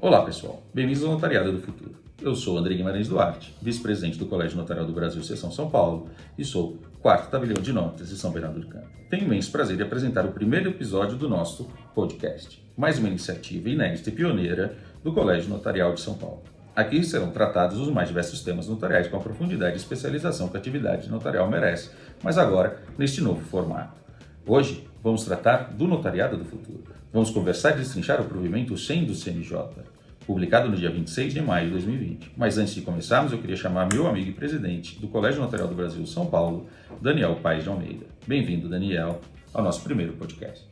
Olá pessoal, bem-vindos ao Notariado do Futuro. Eu sou André Guimarães Duarte, vice-presidente do Colégio Notarial do Brasil, Seção São Paulo, e sou quarto tabelião de notas de São Bernardo do Campo. Tenho imenso prazer de apresentar o primeiro episódio do nosso podcast, mais uma iniciativa inédita e pioneira do Colégio Notarial de São Paulo. Aqui serão tratados os mais diversos temas notariais com a profundidade e especialização que a atividade notarial merece, mas agora neste novo formato. Hoje vamos tratar do notariado do futuro. Vamos conversar e destrinchar o provimento 100 do CNJ, publicado no dia 26 de maio de 2020. Mas antes de começarmos, eu queria chamar meu amigo e presidente do Colégio Notarial do Brasil São Paulo, Daniel Paes de Almeida. Bem-vindo, Daniel, ao nosso primeiro podcast.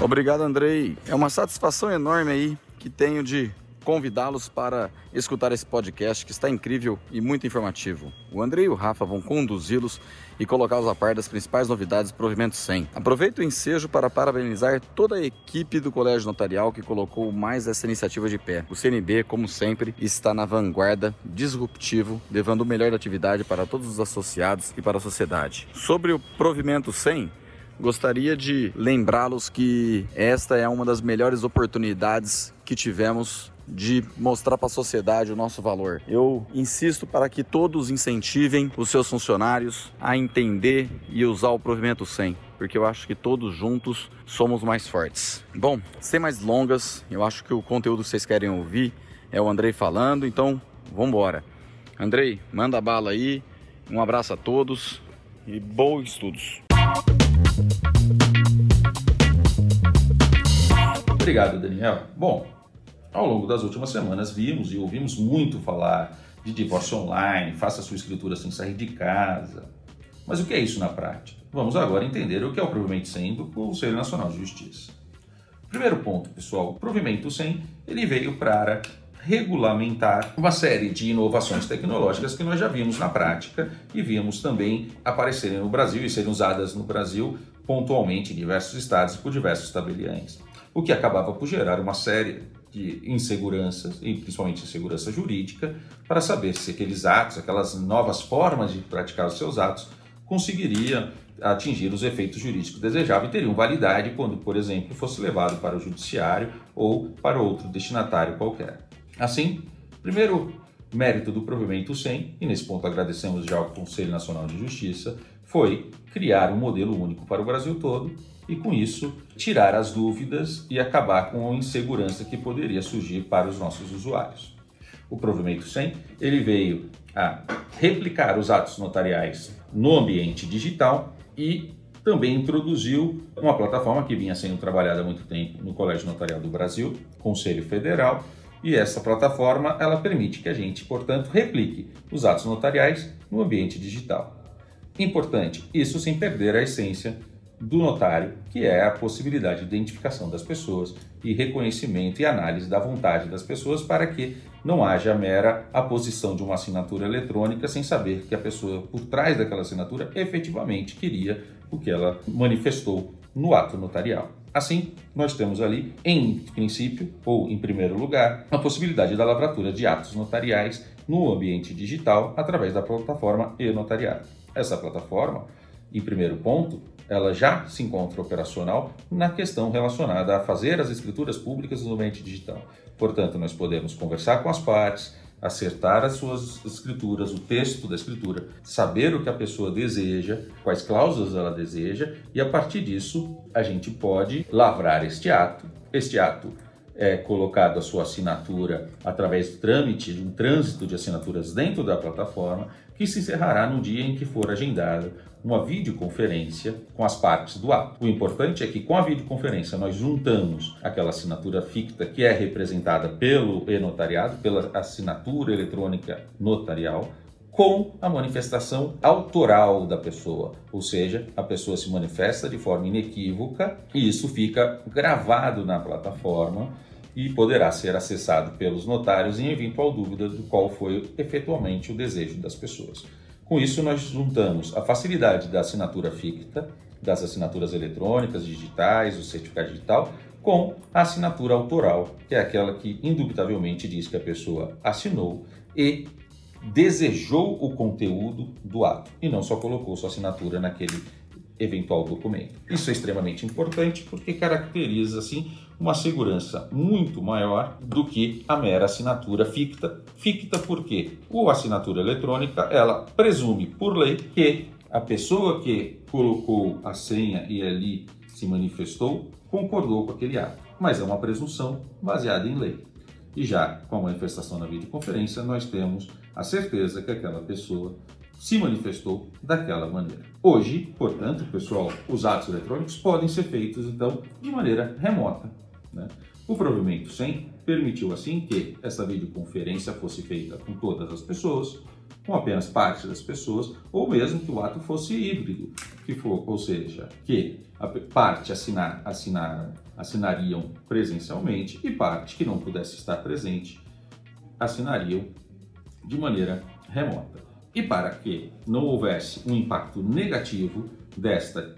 Obrigado, Andrei. É uma satisfação enorme aí que tenho de convidá-los para escutar esse podcast que está incrível e muito informativo. O André e o Rafa vão conduzi-los e colocá-los a par das principais novidades do Provimento 100. Aproveito o ensejo para parabenizar toda a equipe do Colégio Notarial que colocou mais essa iniciativa de pé. O CNB, como sempre, está na vanguarda, disruptivo, levando o melhor da atividade para todos os associados e para a sociedade. Sobre o Provimento 100, gostaria de lembrá-los que esta é uma das melhores oportunidades que tivemos de mostrar para a sociedade o nosso valor. Eu insisto para que todos incentivem os seus funcionários a entender e usar o provimento 100 porque eu acho que todos juntos somos mais fortes. Bom, sem mais longas, eu acho que o conteúdo que vocês querem ouvir é o Andrei falando, então vamos embora. Andrei, manda bala aí. Um abraço a todos e bons estudos. Obrigado, Daniel. Bom, ao longo das últimas semanas vimos e ouvimos muito falar de divórcio online, faça sua escritura sem sair de casa. Mas o que é isso na prática? Vamos agora entender o que é o provimento 100 do Conselho Nacional de Justiça. Primeiro ponto, pessoal, o provimento 100 ele veio para regulamentar uma série de inovações tecnológicas que nós já vimos na prática e vimos também aparecerem no Brasil e serem usadas no Brasil pontualmente em diversos estados e por diversos tabeliães, o que acabava por gerar uma série de inseguranças, e principalmente insegurança jurídica, para saber se aqueles atos, aquelas novas formas de praticar os seus atos, conseguiriam atingir os efeitos jurídicos desejáveis e teriam validade quando, por exemplo, fosse levado para o judiciário ou para outro destinatário qualquer. Assim, primeiro mérito do provimento 100, e nesse ponto agradecemos já ao Conselho Nacional de Justiça, foi criar um modelo único para o Brasil todo e, com isso, tirar as dúvidas e acabar com a insegurança que poderia surgir para os nossos usuários. O provimento 100 ele veio a replicar os atos notariais no ambiente digital e também introduziu uma plataforma que vinha sendo trabalhada há muito tempo no Colégio Notarial do Brasil, Conselho Federal, e essa plataforma ela permite que a gente, portanto, replique os atos notariais no ambiente digital. Importante, isso sem perder a essência do notário, que é a possibilidade de identificação das pessoas e reconhecimento e análise da vontade das pessoas para que não haja mera aposição de uma assinatura eletrônica sem saber que a pessoa por trás daquela assinatura efetivamente queria o que ela manifestou no ato notarial. Assim, nós temos ali, em princípio, ou em primeiro lugar, a possibilidade da lavratura de atos notariais no ambiente digital através da plataforma e-notariado. Essa plataforma, em primeiro ponto, ela já se encontra operacional na questão relacionada a fazer as escrituras públicas no ambiente digital. Portanto, nós podemos conversar com as partes, acertar as suas escrituras, o texto da escritura, saber o que a pessoa deseja, quais cláusulas ela deseja, e a partir disso a gente pode lavrar este ato. Este ato é colocado a sua assinatura através do trâmite, de um trânsito de assinaturas dentro da plataforma, que se encerrará no dia em que for agendado uma videoconferência com as partes do ato. O importante é que com a videoconferência nós juntamos aquela assinatura ficta que é representada pelo e-notariado, pela assinatura eletrônica notarial, com a manifestação autoral da pessoa, ou seja, a pessoa se manifesta de forma inequívoca e isso fica gravado na plataforma e poderá ser acessado pelos notários em eventual dúvida do qual foi efetualmente o desejo das pessoas. Com isso, nós juntamos a facilidade da assinatura ficta, das assinaturas eletrônicas, digitais, o certificado digital, com a assinatura autoral, que é aquela que indubitavelmente diz que a pessoa assinou e desejou o conteúdo do ato e não só colocou sua assinatura naquele eventual documento. Isso é extremamente importante porque caracteriza assim uma segurança muito maior do que a mera assinatura ficta. Ficta porque a assinatura eletrônica ela presume por lei que a pessoa que colocou a senha e ali se manifestou concordou com aquele ato, mas é uma presunção baseada em lei. E já com a manifestação na videoconferência, nós temos a certeza que aquela pessoa se manifestou daquela maneira. Hoje, portanto, pessoal, os atos eletrônicos podem ser feitos então de maneira remota. Né? O provimento 100 permitiu assim que essa videoconferência fosse feita com todas as pessoas, com apenas parte das pessoas, ou mesmo que o ato fosse híbrido, que for, ou seja, que a parte assinar, assinar, assinariam presencialmente e parte que não pudesse estar presente assinariam de maneira remota. E para que não houvesse um impacto negativo desta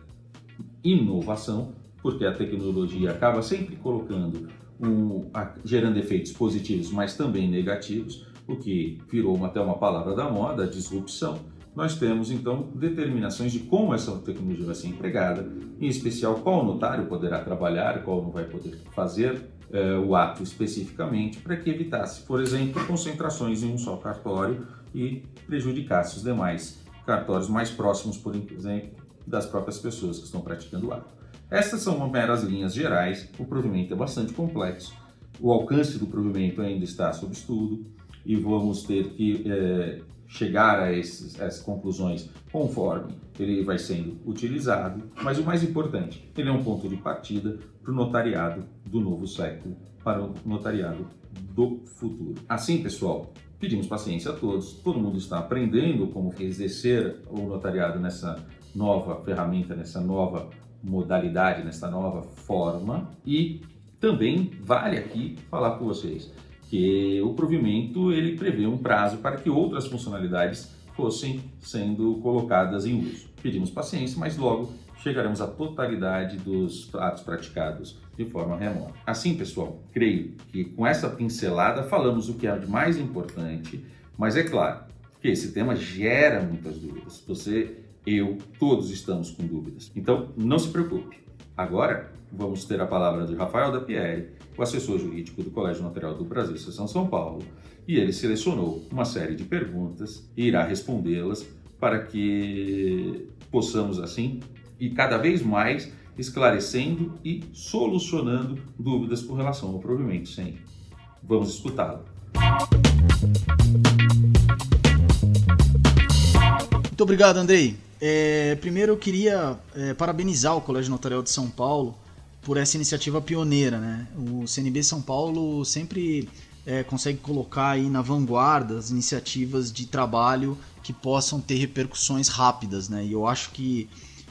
inovação, porque a tecnologia acaba sempre colocando um, gerando efeitos positivos, mas também negativos, o que virou até uma palavra da moda, disrupção. Nós temos então determinações de como essa tecnologia vai ser empregada, em especial qual notário poderá trabalhar, qual não vai poder fazer eh, o ato especificamente, para que evitasse, por exemplo, concentrações em um só cartório e prejudicasse os demais cartórios mais próximos, por exemplo, das próprias pessoas que estão praticando o ato. Essas são meras linhas gerais, o provimento é bastante complexo, o alcance do provimento ainda está sob estudo e vamos ter que é, chegar a, esses, essas conclusões conforme ele vai sendo utilizado, mas o mais importante, ele é um ponto de partida para o notariado do novo século, para o notariado do futuro. Assim, pessoal, Pedimos paciência a todos, todo mundo está aprendendo como exercer o notariado nessa nova ferramenta, nessa nova modalidade, nessa nova forma e também vale aqui falar com vocês que o provimento ele prevê um prazo para que outras funcionalidades fossem sendo colocadas em uso. Pedimos paciência, mas logo chegaremos à totalidade dos atos praticados de forma remota. Assim, pessoal, creio que com essa pincelada falamos o que é de mais importante, mas é claro que esse tema gera muitas dúvidas. Você, eu, todos estamos com dúvidas. Então, não se preocupe. Agora, vamos ter a palavra de Rafael da Pierre, o assessor jurídico do Colégio Notarial do Brasil, Seção São Paulo, e ele selecionou uma série de perguntas e irá respondê-las para que possamos, assim, e cada vez mais esclarecendo e solucionando dúvidas com relação ao provimento sem. Vamos escutá-lo. Muito obrigado, Andrei. É, primeiro eu queria é, parabenizar o Colégio Notarial de São Paulo por essa iniciativa pioneira. Né? O CNB São Paulo sempre é, consegue colocar aí na vanguarda as iniciativas de trabalho que possam ter repercussões rápidas. Né? E eu acho que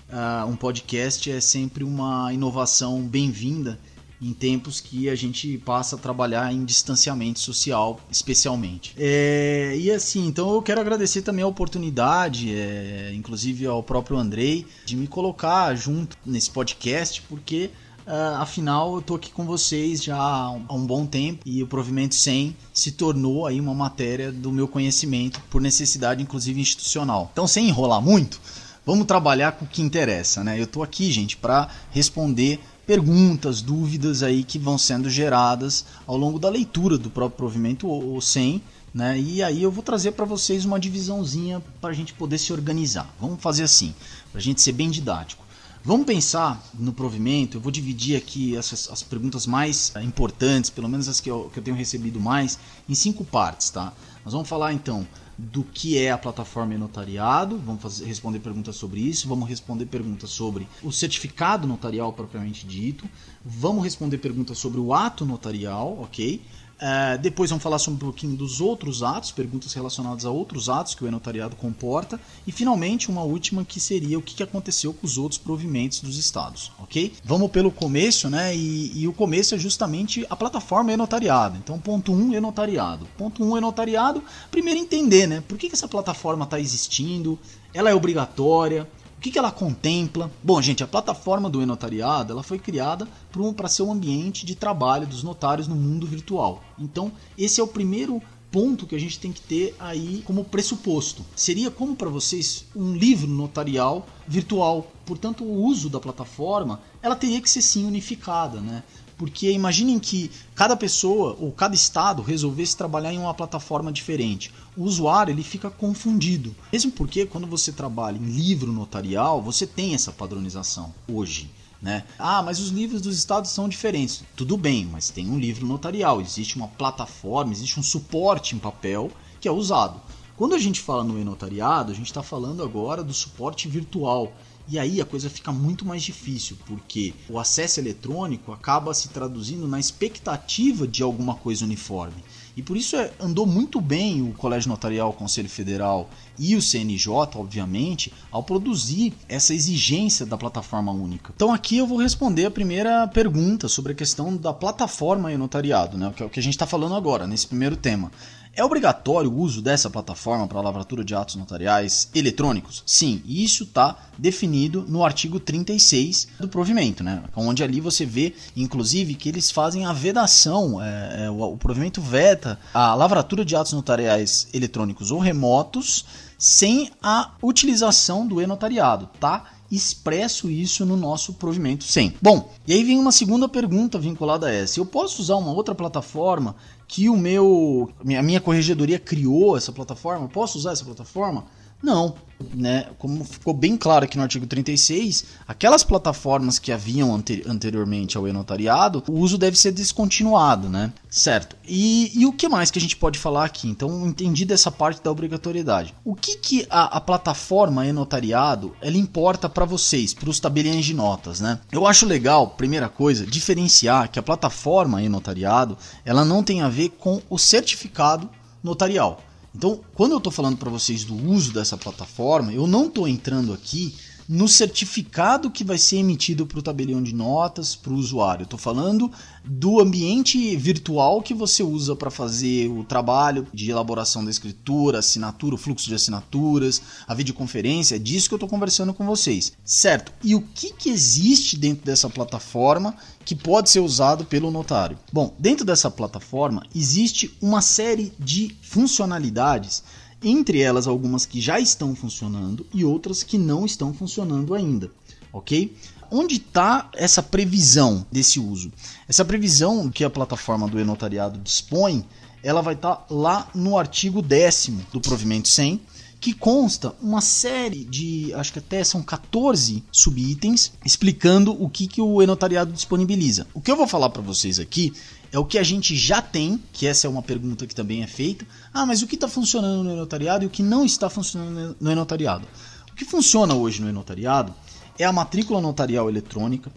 uh, um podcast é sempre uma inovação bem-vinda em tempos que a gente passa a trabalhar em distanciamento social, especialmente. É, e assim, então eu quero agradecer também a oportunidade, é, inclusive ao próprio Andrei, de me colocar junto nesse podcast, porque Uh, afinal, eu tô aqui com vocês já há um, bom tempo e o Provimento 100 se tornou aí uma matéria do meu conhecimento por necessidade, inclusive institucional. Então, sem enrolar muito, Vamos trabalhar com o que interessa, né? Eu estou aqui, gente, para responder perguntas, dúvidas aí que vão sendo geradas ao longo da leitura do próprio provimento ou 100, né? E aí eu vou trazer para vocês uma divisãozinha para a gente poder se organizar. Vamos fazer assim, para a gente ser bem didático. Vamos pensar no provimento, eu vou dividir aqui essas, as perguntas mais importantes, pelo menos as que eu, que eu tenho recebido mais, em cinco partes, tá? Nós vamos falar então do que é a plataforma notariado, vamos fazer, responder perguntas sobre isso, vamos responder perguntas sobre o certificado notarial propriamente dito, vamos responder perguntas sobre o ato notarial, ok? Uh, depois vamos falar sobre um pouquinho dos outros atos, perguntas relacionadas a outros atos que o e-notariado comporta. E finalmente uma última que seria o que aconteceu com os outros provimentos dos estados, ok? Vamos pelo começo, né? E, e o começo é justamente a plataforma e-notariado. Então, ponto 1, um, e-notariado. Ponto 1, um, e-notariado. Primeiro entender, né? Por que, que essa plataforma está existindo? Ela é obrigatória? O que, que ela contempla? Bom, gente, a plataforma do e-notariado ela foi criada para ser um ambiente de trabalho dos notários no mundo virtual. Então, esse é o primeiro ponto que a gente tem que ter aí como pressuposto. Seria como para vocês um livro notarial virtual. Portanto, o uso da plataforma, ela teria que ser sim unificada, né? Porque imaginem que cada pessoa ou cada estado resolvesse trabalhar em uma plataforma diferente. O usuário ele fica confundido. Mesmo porque quando você trabalha em livro notarial, você tem essa padronização hoje. Né? Ah, mas os livros dos estados são diferentes. Tudo bem, mas tem um livro notarial, existe uma plataforma, existe um suporte em papel que é usado. Quando a gente fala no e-notariado, a gente está falando agora do suporte virtual, e aí a coisa fica muito mais difícil, porque o acesso eletrônico acaba se traduzindo na expectativa de alguma coisa uniforme. E por isso é, andou muito bem o Colégio Notarial, o Conselho Federal e o CNJ, obviamente, ao produzir essa exigência da plataforma única. Então aqui eu vou responder a primeira pergunta sobre a questão da plataforma e notariado, né? que é o que a gente está falando agora, nesse primeiro tema. É obrigatório o uso dessa plataforma para a lavratura de atos notariais eletrônicos? Sim, e isso está definido no artigo 36 do provimento, né? onde ali você vê, inclusive, que eles fazem a vedação, é, é, o, provimento veta a lavratura de atos notariais eletrônicos ou remotos sem a utilização do e-notariado, tá? expresso isso no nosso provimento sem. Bom, e aí vem uma segunda pergunta vinculada a essa. Eu posso usar uma outra plataforma que o meu a minha corregedoria criou essa plataforma? Posso usar essa plataforma? Não, né? Como ficou bem claro aqui no artigo 36, aquelas plataformas que haviam ante anteriormente ao e-notariado, o uso deve ser descontinuado, né? Certo. E, e, o que mais que a gente pode falar aqui? Então, entendi dessa parte da obrigatoriedade. O que, que a, a plataforma e-notariado ela importa para vocês, para os tabeliões de notas, né? Eu acho legal, primeira coisa, diferenciar que a plataforma e-notariado ela não tem a ver com o certificado notarial. Então, quando eu estou falando para vocês do uso dessa plataforma, eu não estou entrando aqui no certificado que vai ser emitido para o tabelião de notas para o usuário. Estou falando do ambiente virtual que você usa para fazer o trabalho de elaboração da escritura, assinatura, o fluxo de assinaturas, a videoconferência. É disso que eu estou conversando com vocês, certo? E o que, que existe dentro dessa plataforma que pode ser usado pelo notário? Bom, dentro dessa plataforma existe uma série de funcionalidades entre elas algumas que já estão funcionando e outras que não estão funcionando ainda, ok? Onde está essa previsão desse uso? Essa previsão que a plataforma do e-notariado dispõe, ela vai estar tá lá no artigo 10 do provimento 100, que consta uma série de, acho que até são 14 subitens, explicando o que, que o e-notariado disponibiliza. O que eu vou falar para vocês aqui é o que a gente já tem, que essa é uma pergunta que também é feita. Ah, mas o que está funcionando no notariado e o que não está funcionando no notariado? O que funciona hoje no notariado é a matrícula notarial eletrônica,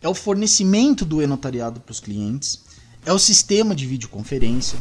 é o fornecimento do e-notariado para os clientes, é o sistema de videoconferência,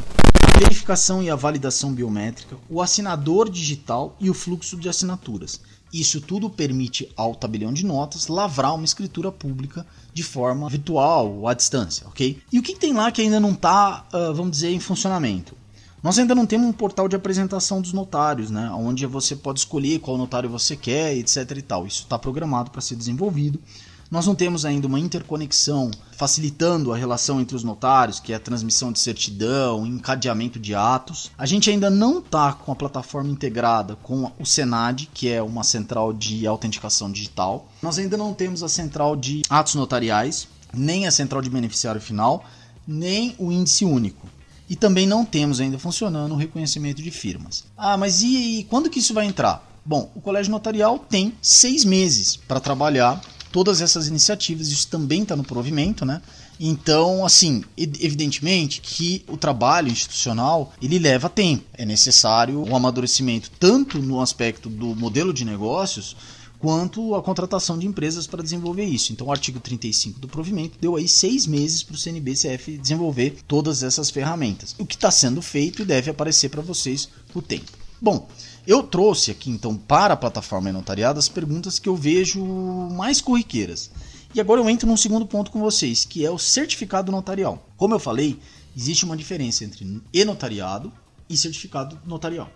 verificação e a validação biométrica, o assinador digital e o fluxo de assinaturas. Isso tudo permite ao tabelião de notas lavrar uma escritura pública de forma virtual ou à distância, ok? E o que tem lá que ainda não está, uh, vamos dizer, em funcionamento? Nós ainda não temos um portal de apresentação dos notários, né? Onde você pode escolher qual notário você quer, etc. e tal. Isso está programado para ser desenvolvido. Nós não temos ainda uma interconexão facilitando a relação entre os notários, que é a transmissão de certidão, encadeamento de atos. A gente ainda não está com a plataforma integrada com o Senad, que é uma central de autenticação digital. Nós ainda não temos a central de atos notariais, nem a central de beneficiário final, nem o índice único. E também não temos ainda funcionando o reconhecimento de firmas. Ah, mas e, e quando que isso vai entrar? Bom, o colégio notarial tem seis meses para trabalhar todas essas iniciativas, isso também está no provimento, né? Então, assim, evidentemente que o trabalho institucional ele leva tempo. É necessário um amadurecimento tanto no aspecto do modelo de negócios quanto a contratação de empresas para desenvolver isso. Então, o artigo 35 do provimento deu aí seis meses para o CNBCF desenvolver todas essas ferramentas. O que está sendo feito e deve aparecer para vocês o tempo. Bom, eu trouxe aqui então para a plataforma notariada as perguntas que eu vejo mais corriqueiras. E agora eu entro num segundo ponto com vocês, que é o certificado notarial. Como eu falei, existe uma diferença entre e-notariado e certificado notarial.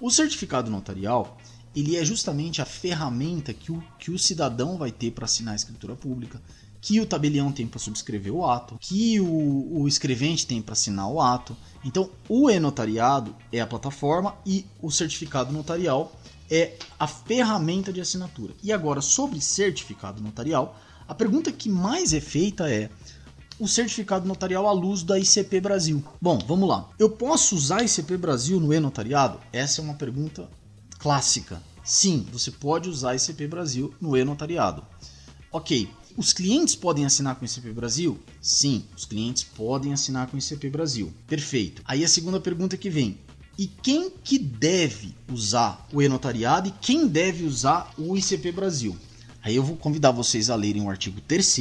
O certificado notarial ele é justamente a ferramenta que o, que o cidadão vai ter para assinar a escritura pública, que o tabelião tem para subscrever o ato, que o, o escrevente tem para assinar o ato. Então, o e-notariado é a plataforma e o certificado notarial é a ferramenta de assinatura. E agora, sobre certificado notarial, a pergunta que mais é feita é: o certificado notarial à luz da ICP Brasil. Bom, vamos lá. Eu posso usar ICP Brasil no e-notariado? Essa é uma pergunta clássica. Sim, você pode usar ICP Brasil no e-notariado. Ok, os clientes podem assinar com o ICP Brasil? Sim, os clientes podem assinar com o ICP Brasil. Perfeito. Aí a segunda pergunta que vem: e quem que deve usar o e-notariado e quem deve usar o ICP Brasil? Aí eu vou convidar vocês a lerem o artigo 3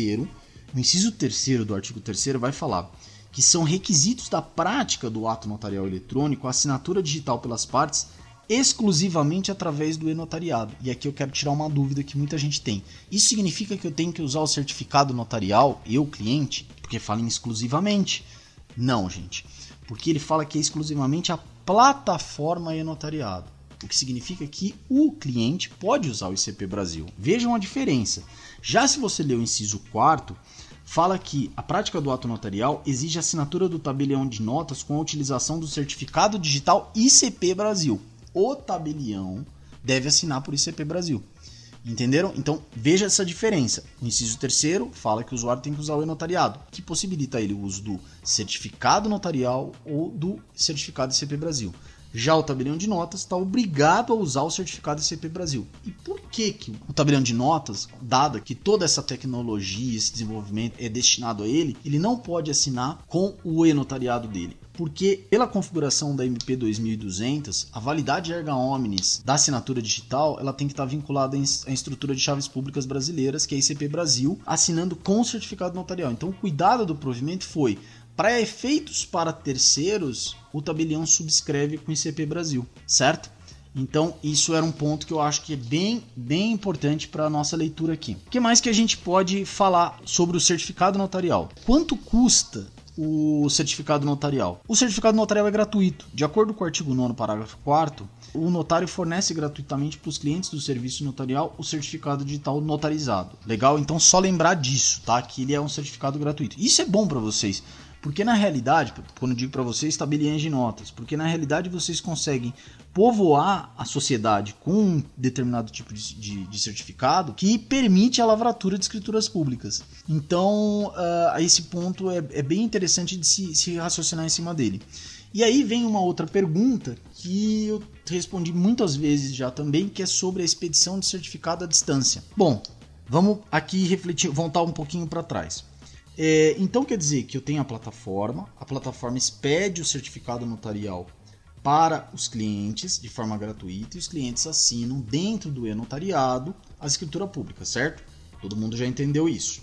o inciso 3 do artigo 3 vai falar que são requisitos da prática do ato notarial eletrônico a assinatura digital pelas partes exclusivamente através do e-notariado. E aqui eu quero tirar uma dúvida que muita gente tem. Isso significa que eu tenho que usar o certificado notarial, eu, cliente, porque fala em exclusivamente? Não, gente. Porque ele fala que é exclusivamente a plataforma e-notariado. O que significa que o cliente pode usar o ICP Brasil. Vejam a diferença. Já se você ler o inciso 4 fala que a prática do ato notarial exige assinatura do tabelião de notas com a utilização do certificado digital ICP Brasil. O tabelião deve assinar por ICP Brasil. Entenderam? Então veja essa diferença. O inciso terceiro fala que o usuário tem que usar o e-notariado, que possibilita ele o uso do certificado notarial ou do certificado ICP Brasil. Já o tabelião de notas está obrigado a usar o certificado ICP Brasil. E por que, que o tabelião de notas, dada que toda essa tecnologia, esse desenvolvimento é destinado a ele, ele não pode assinar com o e-notariado dele? Porque pela configuração da MP 2200, a validade erga omnes da assinatura digital, ela tem que estar vinculada à estrutura de chaves públicas brasileiras, que é a ICP Brasil, assinando com certificado notarial. Então, o cuidado do provimento foi para efeitos para terceiros, o tabelião subscreve com ICP Brasil, certo? Então, isso era um ponto que eu acho que é bem, bem importante para a nossa leitura aqui. O que mais que a gente pode falar sobre o certificado notarial? Quanto custa o certificado notarial? O certificado notarial é gratuito. De acordo com o artigo 9, parágrafo 4, o notário fornece gratuitamente para os clientes do serviço notarial o certificado digital notarizado. Legal? Então, só lembrar disso, tá? Que ele é um certificado gratuito. Isso é bom para vocês porque na realidade, quando digo para vocês, tabeliões de notas, porque na realidade vocês conseguem povoar a sociedade com um determinado tipo de, de, de certificado que permite a lavratura de escrituras públicas. Então, uh, esse ponto é, é, bem interessante de se, se raciocinar em cima dele. E aí vem uma outra pergunta que eu respondi muitas vezes já também, que é sobre a expedição de certificado à distância. Bom, vamos aqui refletir, voltar um pouquinho para trás. É, então quer dizer que eu tenho a plataforma, a plataforma expede o certificado notarial para os clientes de forma gratuita e os clientes assinam dentro do e-notariado a escritura pública, certo? Todo mundo já entendeu isso.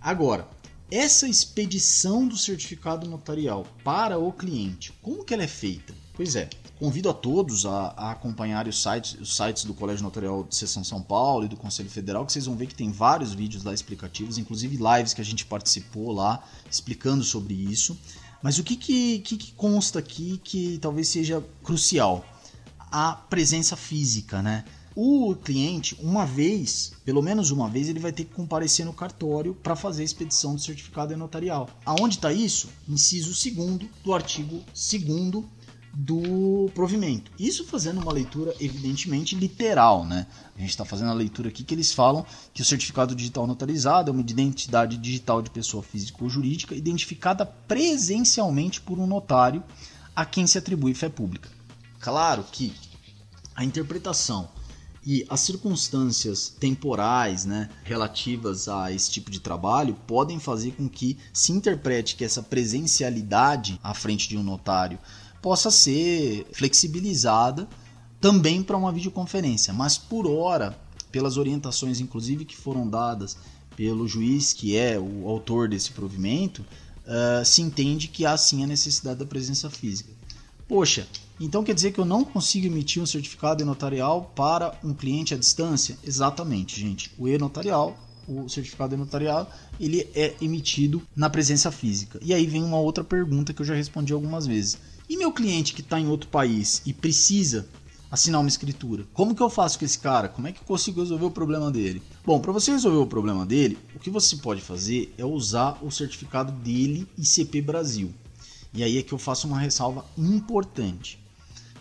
Agora, essa expedição do certificado notarial para o cliente, como que ela é feita? Pois é, Convido a todos a, a acompanhar os sites, os sites do Colégio Notarial de Seção São Paulo e do Conselho Federal, que vocês vão ver que tem vários vídeos lá explicativos, inclusive lives que a gente participou lá explicando sobre isso. Mas o que, que, que consta aqui que talvez seja crucial? A presença física, né? O cliente, uma vez, pelo menos uma vez, ele vai ter que comparecer no cartório para fazer a expedição do certificado notarial. Aonde está isso? Inciso 2 do artigo 2 do provimento. Isso fazendo uma leitura evidentemente literal, né? A gente está fazendo a leitura aqui que eles falam que o certificado digital notarizado é uma identidade digital de pessoa física ou jurídica identificada presencialmente por um notário a quem se atribui fé pública. Claro que a interpretação e as circunstâncias temporais né, relativas a esse tipo de trabalho podem fazer com que se interprete que essa presencialidade à frente de um notário possa ser flexibilizada também para uma videoconferência. Mas por hora, pelas orientações inclusive que foram dadas pelo juiz que é o autor desse provimento, uh, se entende que há sim a necessidade da presença física. Poxa, então quer dizer que eu não consigo emitir um certificado notarial para um cliente à distância? Exatamente, gente. O e-notarial, o certificado notarial, ele é emitido na presença física. E aí vem uma outra pergunta que eu já respondi algumas vezes e meu cliente que está em outro país e precisa assinar uma escritura. Como que eu faço com esse cara? Como é que eu consigo resolver o problema dele? Bom, para você resolver o problema dele, o que você pode fazer é usar o certificado dele ICP Brasil. E aí é que eu faço uma ressalva importante.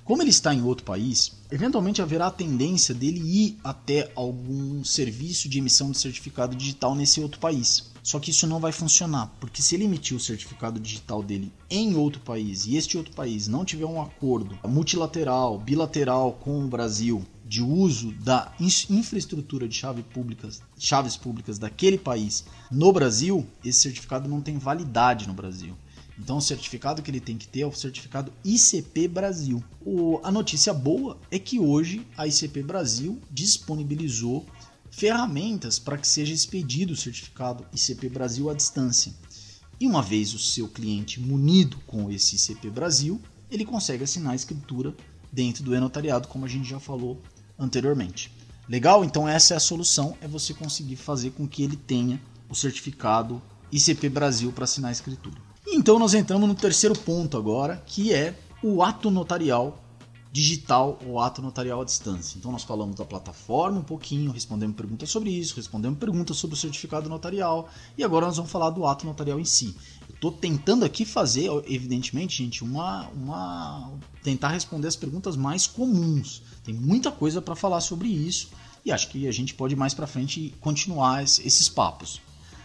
Como ele está em outro país, eventualmente haverá a tendência dele ir até algum serviço de emissão de certificado digital nesse outro país. Só que isso não vai funcionar, porque se ele emitir o certificado digital dele em outro país e este outro país não tiver um acordo multilateral, bilateral com o Brasil de uso da infraestrutura de chave públicas, chaves públicas daquele país no Brasil, esse certificado não tem validade no Brasil. Então o certificado que ele tem que ter é o certificado ICP Brasil. O, a notícia boa é que hoje a ICP Brasil disponibilizou ferramentas para que seja expedido o certificado ICP Brasil à distância. E uma vez o seu cliente munido com esse ICP Brasil, ele consegue assinar a escritura dentro do e-notariado, como a gente já falou anteriormente. Legal? Então essa é a solução, é você conseguir fazer com que ele tenha o certificado ICP Brasil para assinar a escritura. Então nós entramos no terceiro ponto agora, que é o ato notarial digital ou ato notarial à distância. Então nós falamos da plataforma um pouquinho, respondemos perguntas sobre isso, respondemos perguntas sobre o certificado notarial e agora nós vamos falar do ato notarial em si. Estou tentando aqui fazer, evidentemente, gente, uma, uma tentar responder as perguntas mais comuns. Tem muita coisa para falar sobre isso e acho que a gente pode mais para frente continuar esses papos.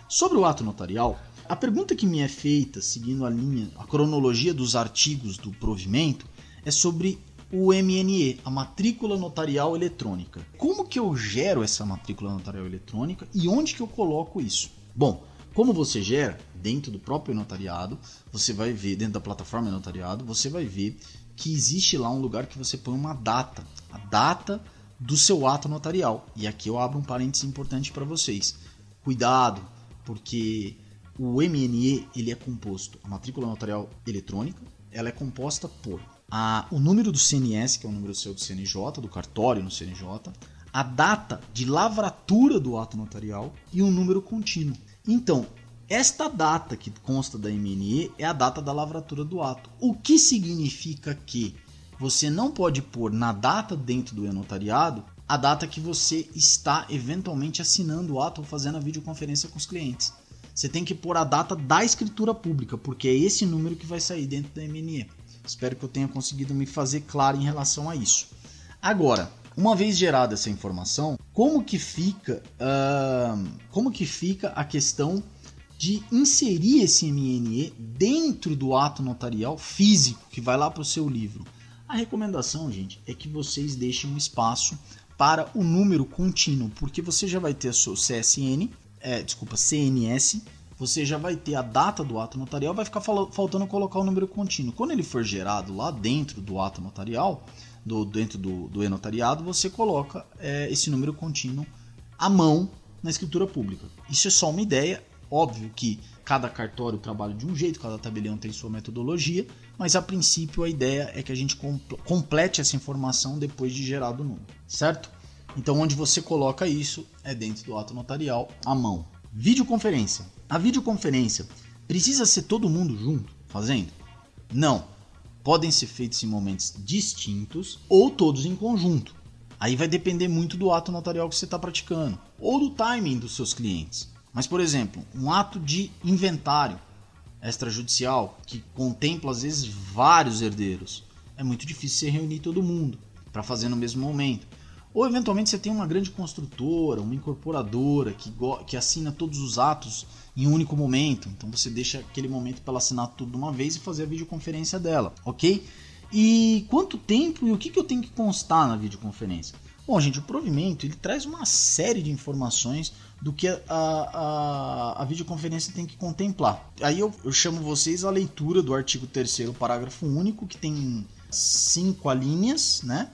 Sobre o ato notarial, a pergunta que me é feita, seguindo a linha, a cronologia dos artigos do provimento, é sobre o MNE, a matrícula notarial eletrônica. Como que eu gero essa matrícula notarial eletrônica e onde que eu coloco isso? Bom, como você gera dentro do próprio notariado, você vai ver dentro da plataforma notariado, você vai ver que existe lá um lugar que você põe uma data, a data do seu ato notarial. E aqui eu abro um parênteses importante para vocês. Cuidado, porque o MNE ele é composto, a matrícula notarial eletrônica, ela é composta por a, o número do CNS, que é o número seu do CNJ, do cartório no CNJ, a data de lavratura do ato notarial e um número contínuo. Então, esta data que consta da MNE é a data da lavratura do ato, o que significa que você não pode pôr na data dentro do e-notariado a data que você está eventualmente assinando o ato ou fazendo a videoconferência com os clientes. Você tem que pôr a data da escritura pública, porque é esse número que vai sair dentro da MNE. Espero que eu tenha conseguido me fazer claro em relação a isso. Agora, uma vez gerada essa informação, como que fica, uh, como que fica a questão de inserir esse MNE dentro do ato notarial físico que vai lá para o seu livro? A recomendação, gente, é que vocês deixem um espaço para o número contínuo, porque você já vai ter o seu CSN, é, desculpa, CNS, você já vai ter a data do ato notarial, vai ficar faltando colocar o número contínuo. Quando ele for gerado lá dentro do ato notarial, do, dentro do, do e-notariado, você coloca é, esse número contínuo à mão na escritura pública. Isso é só uma ideia, óbvio que cada cartório trabalha de um jeito, cada tabelião tem sua metodologia, mas a princípio a ideia é que a gente complete essa informação depois de gerado o número, certo? Então onde você coloca isso é dentro do ato notarial à mão. Videoconferência. A videoconferência precisa ser todo mundo junto fazendo? Não. Podem ser feitos em momentos distintos ou todos em conjunto. Aí vai depender muito do ato notarial que você está praticando ou do timing dos seus clientes. Mas, por exemplo, um ato de inventário extrajudicial que contempla às vezes vários herdeiros, é muito difícil você reunir todo mundo para fazer no mesmo momento. Ou eventualmente você tem uma grande construtora, uma incorporadora que, que assina todos os atos em um único momento. Então você deixa aquele momento para ela assinar tudo de uma vez e fazer a videoconferência dela, ok? E quanto tempo e o que, que eu tenho que constar na videoconferência? Bom, gente, o provimento ele traz uma série de informações do que a, a, a videoconferência tem que contemplar. Aí eu, eu chamo vocês à leitura do artigo 3 parágrafo único, que tem cinco alíneas, né?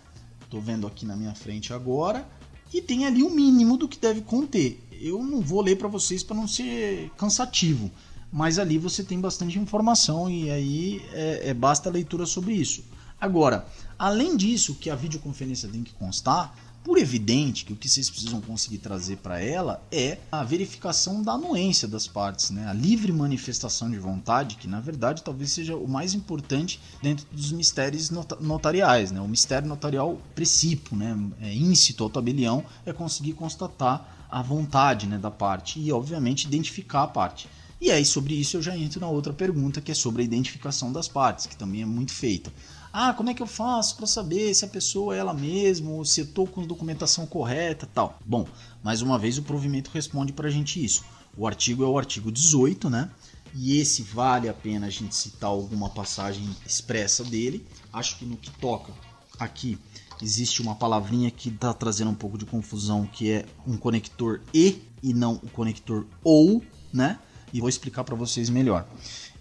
Estou vendo aqui na minha frente agora. E tem ali o mínimo do que deve conter. Eu não vou ler para vocês para não ser cansativo, mas ali você tem bastante informação e aí é, é basta leitura sobre isso. Agora, além disso, que a videoconferência tem que constar, por evidente que o que vocês precisam conseguir trazer para ela é a verificação da anuência das partes, né? a livre manifestação de vontade, que na verdade talvez seja o mais importante dentro dos mistérios notariais. Né? O mistério notarial precípio, né? é íncito ao tabelião, é conseguir constatar a vontade né, da parte e, obviamente, identificar a parte. E aí, sobre isso, eu já entro na outra pergunta, que é sobre a identificação das partes, que também é muito feita. Ah, como é que eu faço para saber se a pessoa é ela mesma, ou se eu estou com documentação correta tal? Bom, mais uma vez o provimento responde para a gente isso. O artigo é o artigo 18, né? E esse vale a pena a gente citar alguma passagem expressa dele. Acho que no que toca aqui existe uma palavrinha que está trazendo um pouco de confusão, que é um conector e e não o conector ou, né? E vou explicar para vocês melhor.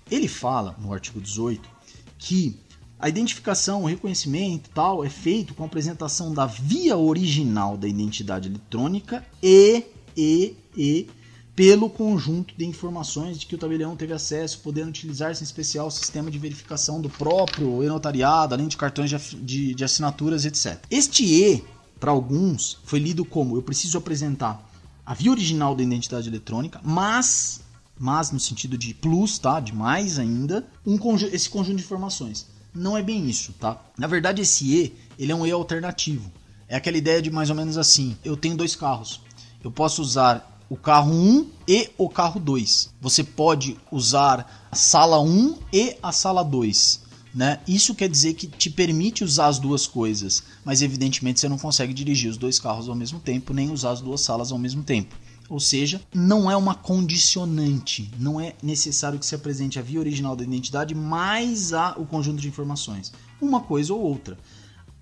Ele fala no artigo 18 que a identificação, o reconhecimento tal é feito com a apresentação da via original da identidade eletrônica e, e, e pelo conjunto de informações de que o tabelião teve acesso, podendo utilizar-se em especial o sistema de verificação do próprio e-notariado, além de cartões de, de, de assinaturas, etc. Este E, para alguns, foi lido como eu preciso apresentar a via original da identidade eletrônica, mas, mas no sentido de plus, tá? De mais ainda, um esse conjunto de informações não é bem isso, tá? Na verdade, esse E, ele é um E alternativo. É aquela ideia de mais ou menos assim: eu tenho dois carros. Eu posso usar o carro 1 e o carro 2. Você pode usar a sala 1 e a sala 2. Né? Isso quer dizer que te permite usar as duas coisas, mas evidentemente você não consegue dirigir os dois carros ao mesmo tempo, nem usar as duas salas ao mesmo tempo. Ou seja, não é uma condicionante, não é necessário que se apresente a via original da identidade mais a, o conjunto de informações. Uma coisa ou outra.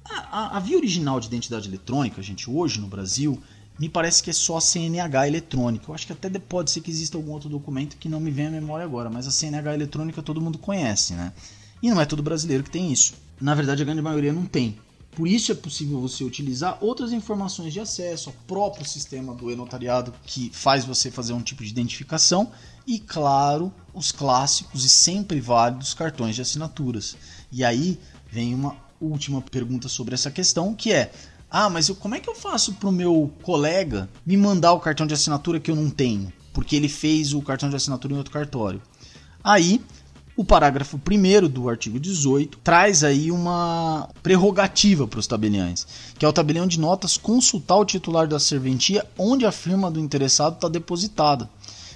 A, a, a via original de identidade eletrônica, gente, hoje no Brasil, me parece que é só a CNH eletrônica. Eu acho que até pode ser que exista algum outro documento que não me vem à memória agora, mas a CNH eletrônica todo mundo conhece, né? E não é todo brasileiro que tem isso. Na verdade, a grande maioria não tem. Por isso é possível você utilizar outras informações de acesso ao próprio sistema do e-notariado que faz você fazer um tipo de identificação e, claro, os clássicos e sempre válidos cartões de assinaturas. E aí vem uma última pergunta sobre essa questão, que é: ah, mas eu, como é que eu faço para o meu colega me mandar o cartão de assinatura que eu não tenho? Porque ele fez o cartão de assinatura em outro cartório. Aí o parágrafo 1 do artigo 18 traz aí uma prerrogativa para os tabeliães, que é o tabelião de notas consultar o titular da serventia onde a firma do interessado está depositada,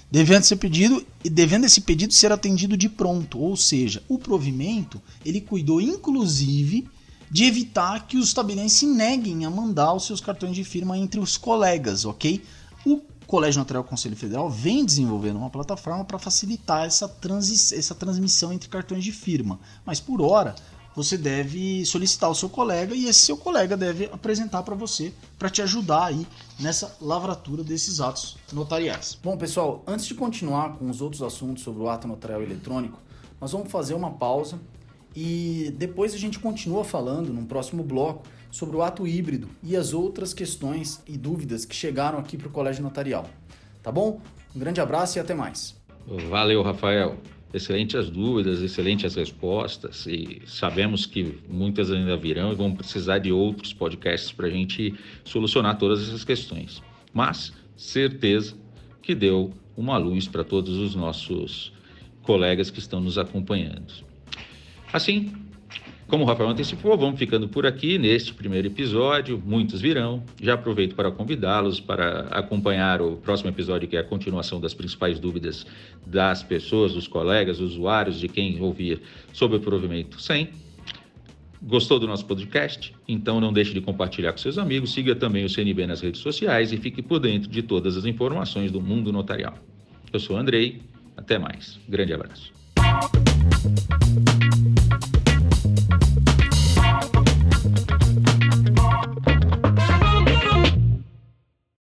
devendo ser pedido e devendo esse pedido ser atendido de pronto, ou seja, o provimento ele cuidou inclusive de evitar que os tabeliães se neguem a mandar os seus cartões de firma entre os colegas, ok? O Colégio Notarial Conselho Federal vem desenvolvendo uma plataforma para facilitar essa, transi essa transmissão entre cartões de firma. Mas por hora, você deve solicitar o seu colega e esse seu colega deve apresentar para você para te ajudar aí nessa lavratura desses atos notariais. Bom, pessoal, antes de continuar com os outros assuntos sobre o ato notarial eletrônico, nós vamos fazer uma pausa e depois a gente continua falando num próximo bloco sobre o ato híbrido e as outras questões e dúvidas que chegaram aqui para o Colégio Notarial. Tá bom? Um grande abraço e até mais. Valeu, Rafael. Excelentes as dúvidas, excelentes as respostas e sabemos que muitas ainda virão e vão precisar de outros podcasts para a gente solucionar todas essas questões. Mas certeza que deu uma luz para todos os nossos colegas que estão nos acompanhando. Assim, como o Rafael antecipou, vamos ficando por aqui neste primeiro episódio. Muitos virão. Já aproveito para convidá-los para acompanhar o próximo episódio, que é a continuação das principais dúvidas das pessoas, dos colegas, usuários, de quem ouvir sobre o provimento 100. Gostou do nosso podcast? Então não deixe de compartilhar com seus amigos, siga também o CNB nas redes sociais e fique por dentro de todas as informações do mundo notarial. Eu sou Andrei, até mais. Grande abraço.